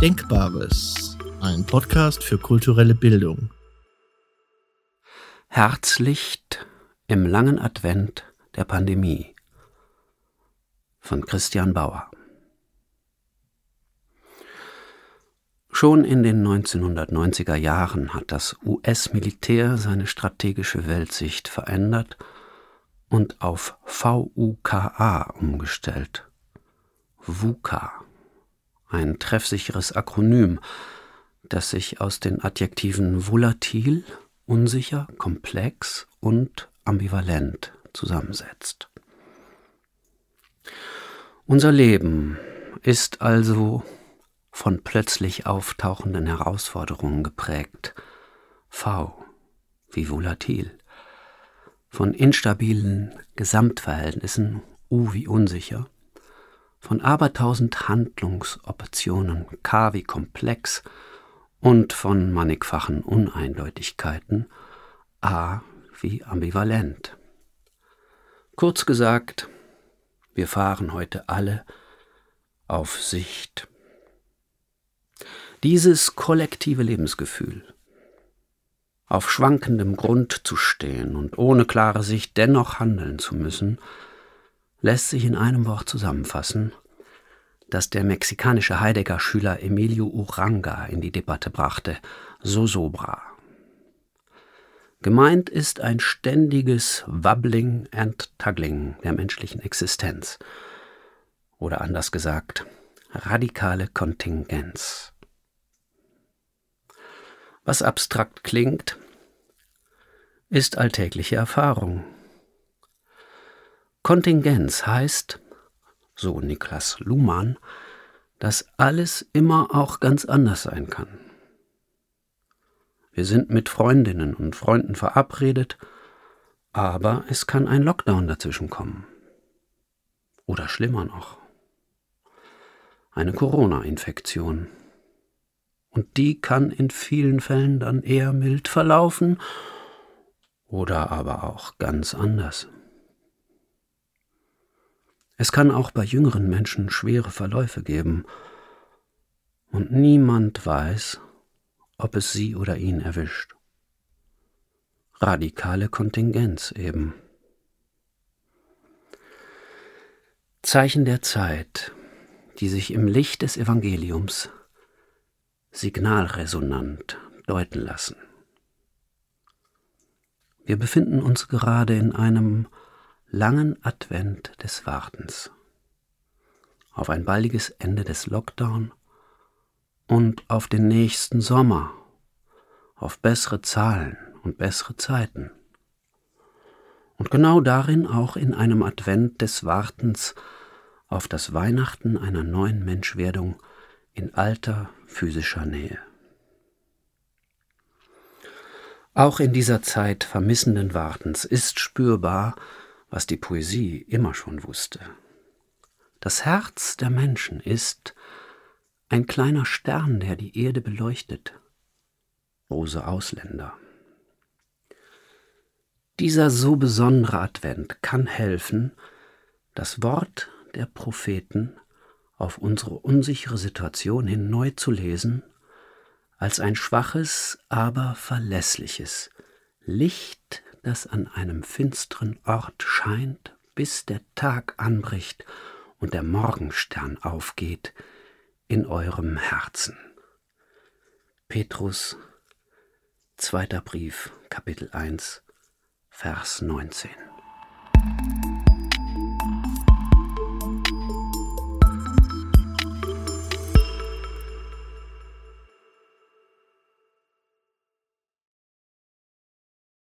Denkbares, ein Podcast für kulturelle Bildung. Herzlicht im langen Advent der Pandemie von Christian Bauer. Schon in den 1990er Jahren hat das US-Militär seine strategische Weltsicht verändert und auf VUKA umgestellt. VUCA, ein treffsicheres Akronym, das sich aus den Adjektiven volatil, unsicher, komplex und ambivalent zusammensetzt. Unser Leben ist also von plötzlich auftauchenden Herausforderungen geprägt. V wie volatil. Von instabilen Gesamtverhältnissen, U wie unsicher. Von abertausend Handlungsoptionen, K wie komplex. Und von mannigfachen Uneindeutigkeiten, A wie ambivalent. Kurz gesagt, wir fahren heute alle auf Sicht. Dieses kollektive Lebensgefühl, auf schwankendem Grund zu stehen und ohne klare Sicht dennoch handeln zu müssen, lässt sich in einem Wort zusammenfassen, das der mexikanische Heidegger-Schüler Emilio Uranga in die Debatte brachte, Sosobra. Gemeint ist ein ständiges Wabbling and Tuggling der menschlichen Existenz. Oder anders gesagt, radikale Kontingenz. Was abstrakt klingt, ist alltägliche Erfahrung. Kontingenz heißt, so Niklas Luhmann, dass alles immer auch ganz anders sein kann. Wir sind mit Freundinnen und Freunden verabredet, aber es kann ein Lockdown dazwischen kommen. Oder schlimmer noch, eine Corona-Infektion und die kann in vielen Fällen dann eher mild verlaufen oder aber auch ganz anders. Es kann auch bei jüngeren Menschen schwere Verläufe geben, und niemand weiß, ob es sie oder ihn erwischt. Radikale Kontingenz eben. Zeichen der Zeit, die sich im Licht des Evangeliums signalresonant deuten lassen. Wir befinden uns gerade in einem langen Advent des Wartens auf ein baldiges Ende des Lockdown und auf den nächsten Sommer, auf bessere Zahlen und bessere Zeiten. Und genau darin auch in einem Advent des Wartens auf das Weihnachten einer neuen Menschwerdung in alter physischer Nähe. Auch in dieser Zeit vermissenden Wartens ist spürbar, was die Poesie immer schon wusste. Das Herz der Menschen ist ein kleiner Stern, der die Erde beleuchtet. Rose Ausländer. Dieser so besondere Advent kann helfen, das Wort der Propheten auf unsere unsichere Situation hin neu zu lesen, als ein schwaches, aber verlässliches Licht, das an einem finsteren Ort scheint, bis der Tag anbricht und der Morgenstern aufgeht in eurem Herzen. Petrus, zweiter Brief, Kapitel 1, Vers 19.